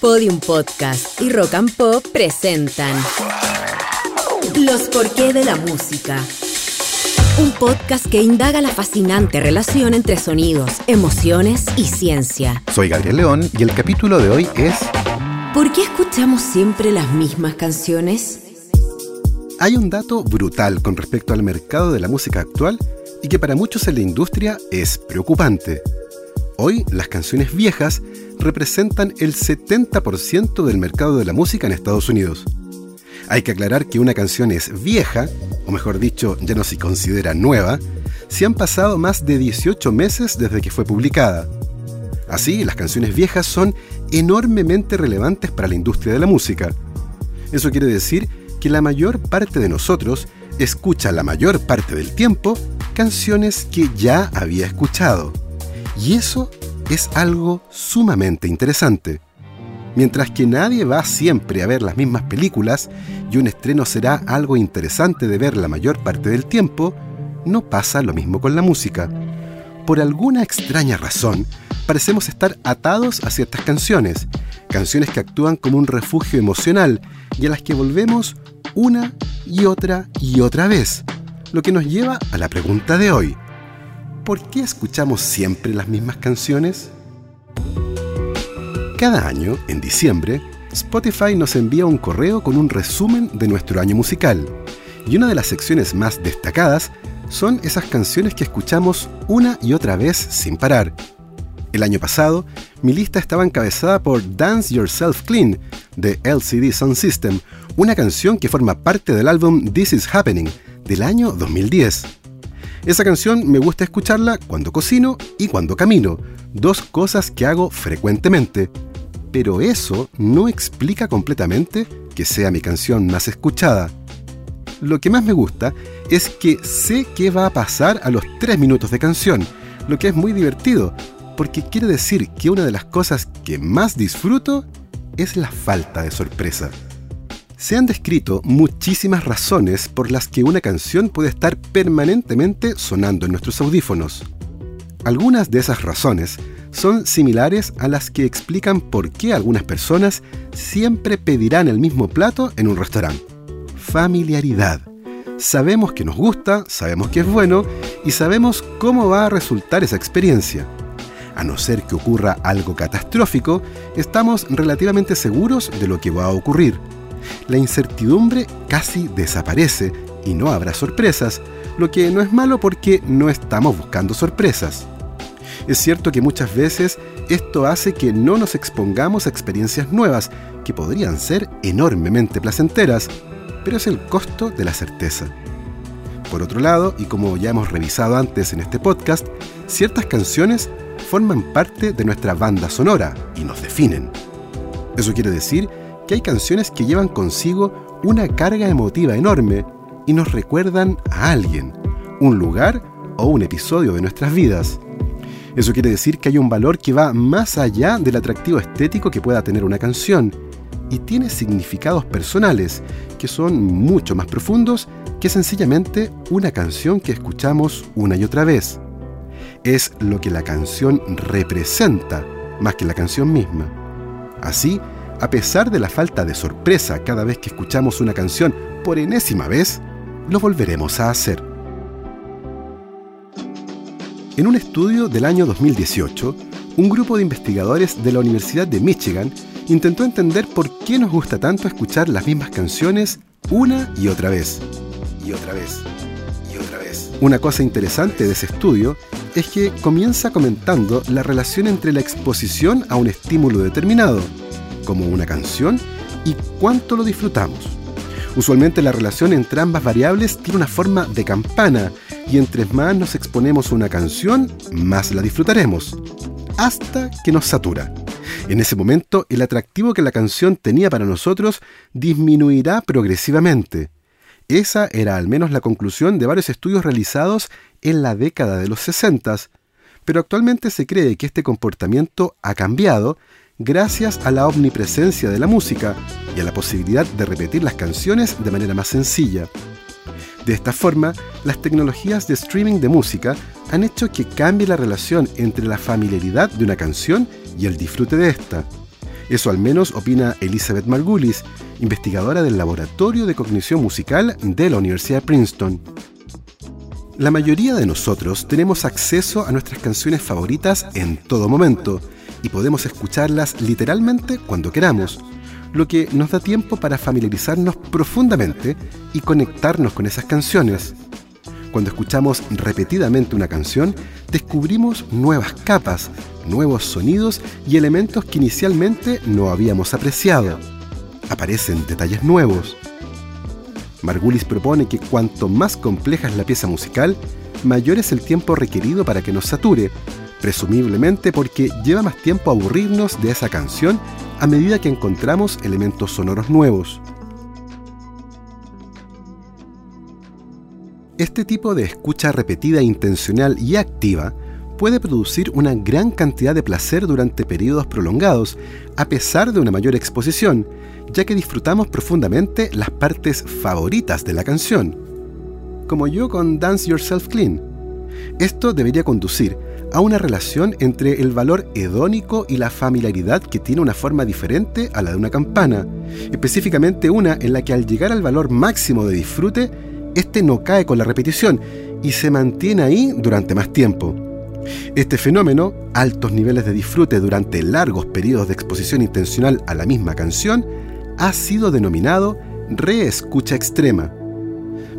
Podium Podcast y Rock and Pop presentan Los porqué de la música. Un podcast que indaga la fascinante relación entre sonidos, emociones y ciencia. Soy Gabriel León y el capítulo de hoy es ¿Por qué escuchamos siempre las mismas canciones? Hay un dato brutal con respecto al mercado de la música actual y que para muchos en la industria es preocupante. Hoy las canciones viejas representan el 70% del mercado de la música en Estados Unidos. Hay que aclarar que una canción es vieja, o mejor dicho, ya no se considera nueva, si han pasado más de 18 meses desde que fue publicada. Así, las canciones viejas son enormemente relevantes para la industria de la música. Eso quiere decir que la mayor parte de nosotros escucha la mayor parte del tiempo canciones que ya había escuchado. Y eso es algo sumamente interesante. Mientras que nadie va siempre a ver las mismas películas y un estreno será algo interesante de ver la mayor parte del tiempo, no pasa lo mismo con la música. Por alguna extraña razón, parecemos estar atados a ciertas canciones, canciones que actúan como un refugio emocional y a las que volvemos una y otra y otra vez, lo que nos lleva a la pregunta de hoy. ¿Por qué escuchamos siempre las mismas canciones? Cada año, en diciembre, Spotify nos envía un correo con un resumen de nuestro año musical. Y una de las secciones más destacadas son esas canciones que escuchamos una y otra vez sin parar. El año pasado, mi lista estaba encabezada por Dance Yourself Clean de LCD Sound System, una canción que forma parte del álbum This Is Happening del año 2010. Esa canción me gusta escucharla cuando cocino y cuando camino, dos cosas que hago frecuentemente. Pero eso no explica completamente que sea mi canción más escuchada. Lo que más me gusta es que sé qué va a pasar a los 3 minutos de canción, lo que es muy divertido, porque quiere decir que una de las cosas que más disfruto es la falta de sorpresa. Se han descrito muchísimas razones por las que una canción puede estar permanentemente sonando en nuestros audífonos. Algunas de esas razones son similares a las que explican por qué algunas personas siempre pedirán el mismo plato en un restaurante. Familiaridad. Sabemos que nos gusta, sabemos que es bueno y sabemos cómo va a resultar esa experiencia. A no ser que ocurra algo catastrófico, estamos relativamente seguros de lo que va a ocurrir la incertidumbre casi desaparece y no habrá sorpresas, lo que no es malo porque no estamos buscando sorpresas. Es cierto que muchas veces esto hace que no nos expongamos a experiencias nuevas, que podrían ser enormemente placenteras, pero es el costo de la certeza. Por otro lado, y como ya hemos revisado antes en este podcast, ciertas canciones forman parte de nuestra banda sonora y nos definen. Eso quiere decir hay canciones que llevan consigo una carga emotiva enorme y nos recuerdan a alguien, un lugar o un episodio de nuestras vidas. Eso quiere decir que hay un valor que va más allá del atractivo estético que pueda tener una canción y tiene significados personales que son mucho más profundos que sencillamente una canción que escuchamos una y otra vez. Es lo que la canción representa más que la canción misma. Así, a pesar de la falta de sorpresa cada vez que escuchamos una canción por enésima vez, lo volveremos a hacer. En un estudio del año 2018, un grupo de investigadores de la Universidad de Michigan intentó entender por qué nos gusta tanto escuchar las mismas canciones una y otra vez. Y otra vez. Y otra vez. Una cosa interesante de ese estudio es que comienza comentando la relación entre la exposición a un estímulo determinado como una canción y cuánto lo disfrutamos. Usualmente la relación entre ambas variables tiene una forma de campana y entre más nos exponemos a una canción, más la disfrutaremos, hasta que nos satura. En ese momento, el atractivo que la canción tenía para nosotros disminuirá progresivamente. Esa era al menos la conclusión de varios estudios realizados en la década de los 60, pero actualmente se cree que este comportamiento ha cambiado gracias a la omnipresencia de la música y a la posibilidad de repetir las canciones de manera más sencilla. De esta forma, las tecnologías de streaming de música han hecho que cambie la relación entre la familiaridad de una canción y el disfrute de esta. Eso al menos opina Elizabeth Margulis, investigadora del Laboratorio de Cognición Musical de la Universidad de Princeton. La mayoría de nosotros tenemos acceso a nuestras canciones favoritas en todo momento y podemos escucharlas literalmente cuando queramos, lo que nos da tiempo para familiarizarnos profundamente y conectarnos con esas canciones. Cuando escuchamos repetidamente una canción, descubrimos nuevas capas, nuevos sonidos y elementos que inicialmente no habíamos apreciado. Aparecen detalles nuevos. Margulis propone que cuanto más compleja es la pieza musical, mayor es el tiempo requerido para que nos sature, presumiblemente porque lleva más tiempo aburrirnos de esa canción a medida que encontramos elementos sonoros nuevos. Este tipo de escucha repetida, intencional y activa puede producir una gran cantidad de placer durante periodos prolongados, a pesar de una mayor exposición, ya que disfrutamos profundamente las partes favoritas de la canción, como yo con Dance Yourself Clean. Esto debería conducir a una relación entre el valor hedónico y la familiaridad que tiene una forma diferente a la de una campana, específicamente una en la que al llegar al valor máximo de disfrute, este no cae con la repetición y se mantiene ahí durante más tiempo. Este fenómeno, altos niveles de disfrute durante largos periodos de exposición intencional a la misma canción, ha sido denominado reescucha extrema.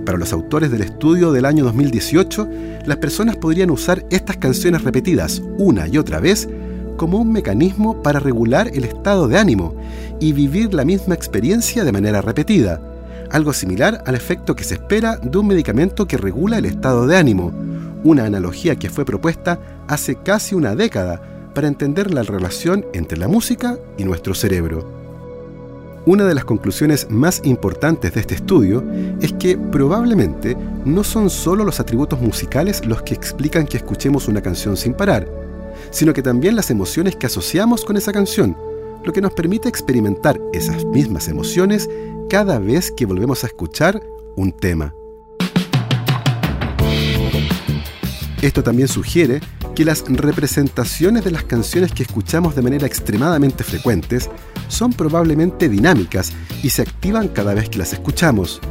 Para los autores del estudio del año 2018, las personas podrían usar estas canciones repetidas una y otra vez como un mecanismo para regular el estado de ánimo y vivir la misma experiencia de manera repetida, algo similar al efecto que se espera de un medicamento que regula el estado de ánimo, una analogía que fue propuesta hace casi una década para entender la relación entre la música y nuestro cerebro. Una de las conclusiones más importantes de este estudio es que probablemente no son solo los atributos musicales los que explican que escuchemos una canción sin parar, sino que también las emociones que asociamos con esa canción, lo que nos permite experimentar esas mismas emociones cada vez que volvemos a escuchar un tema. Esto también sugiere que las representaciones de las canciones que escuchamos de manera extremadamente frecuentes son probablemente dinámicas y se activan cada vez que las escuchamos.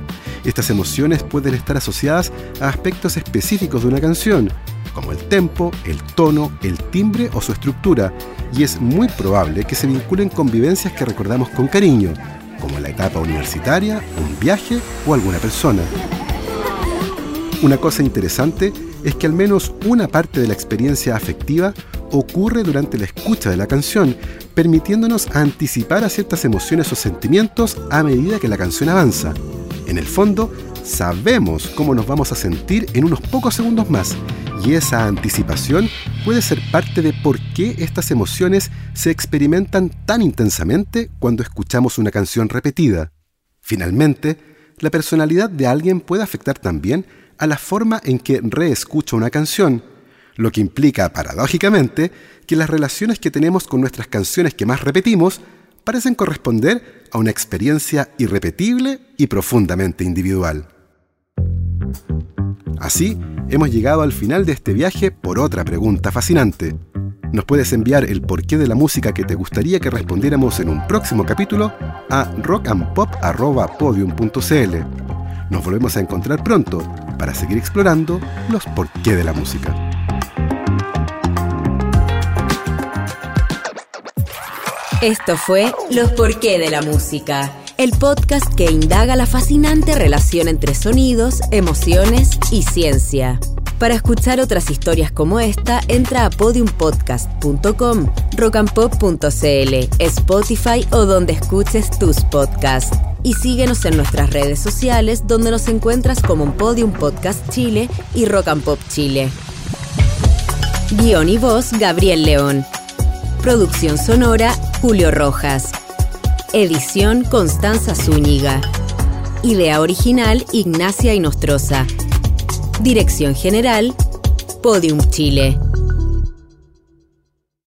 Estas emociones pueden estar asociadas a aspectos específicos de una canción, como el tempo, el tono, el timbre o su estructura, y es muy probable que se vinculen con vivencias que recordamos con cariño, como la etapa universitaria, un viaje o alguna persona. Una cosa interesante es que al menos una parte de la experiencia afectiva ocurre durante la escucha de la canción, permitiéndonos anticipar a ciertas emociones o sentimientos a medida que la canción avanza. En el fondo, sabemos cómo nos vamos a sentir en unos pocos segundos más, y esa anticipación puede ser parte de por qué estas emociones se experimentan tan intensamente cuando escuchamos una canción repetida. Finalmente, la personalidad de alguien puede afectar también a la forma en que reescucha una canción, lo que implica, paradójicamente, que las relaciones que tenemos con nuestras canciones que más repetimos parecen corresponder a una experiencia irrepetible y profundamente individual. Así, hemos llegado al final de este viaje por otra pregunta fascinante. Nos puedes enviar el porqué de la música que te gustaría que respondiéramos en un próximo capítulo a rockandpop.podium.cl. Nos volvemos a encontrar pronto para seguir explorando los porqué de la música. Esto fue Los porqué de la música, el podcast que indaga la fascinante relación entre sonidos, emociones y ciencia. Para escuchar otras historias como esta, entra a podiumpodcast.com, rockandpop.cl, Spotify o donde escuches tus podcasts y síguenos en nuestras redes sociales donde nos encuentras como Podium Podcast Chile y Rock and Pop Chile. Guión y voz Gabriel León. Producción sonora Julio Rojas. Edición Constanza Zúñiga. Idea original Ignacia Inostroza. Dirección general Podium Chile.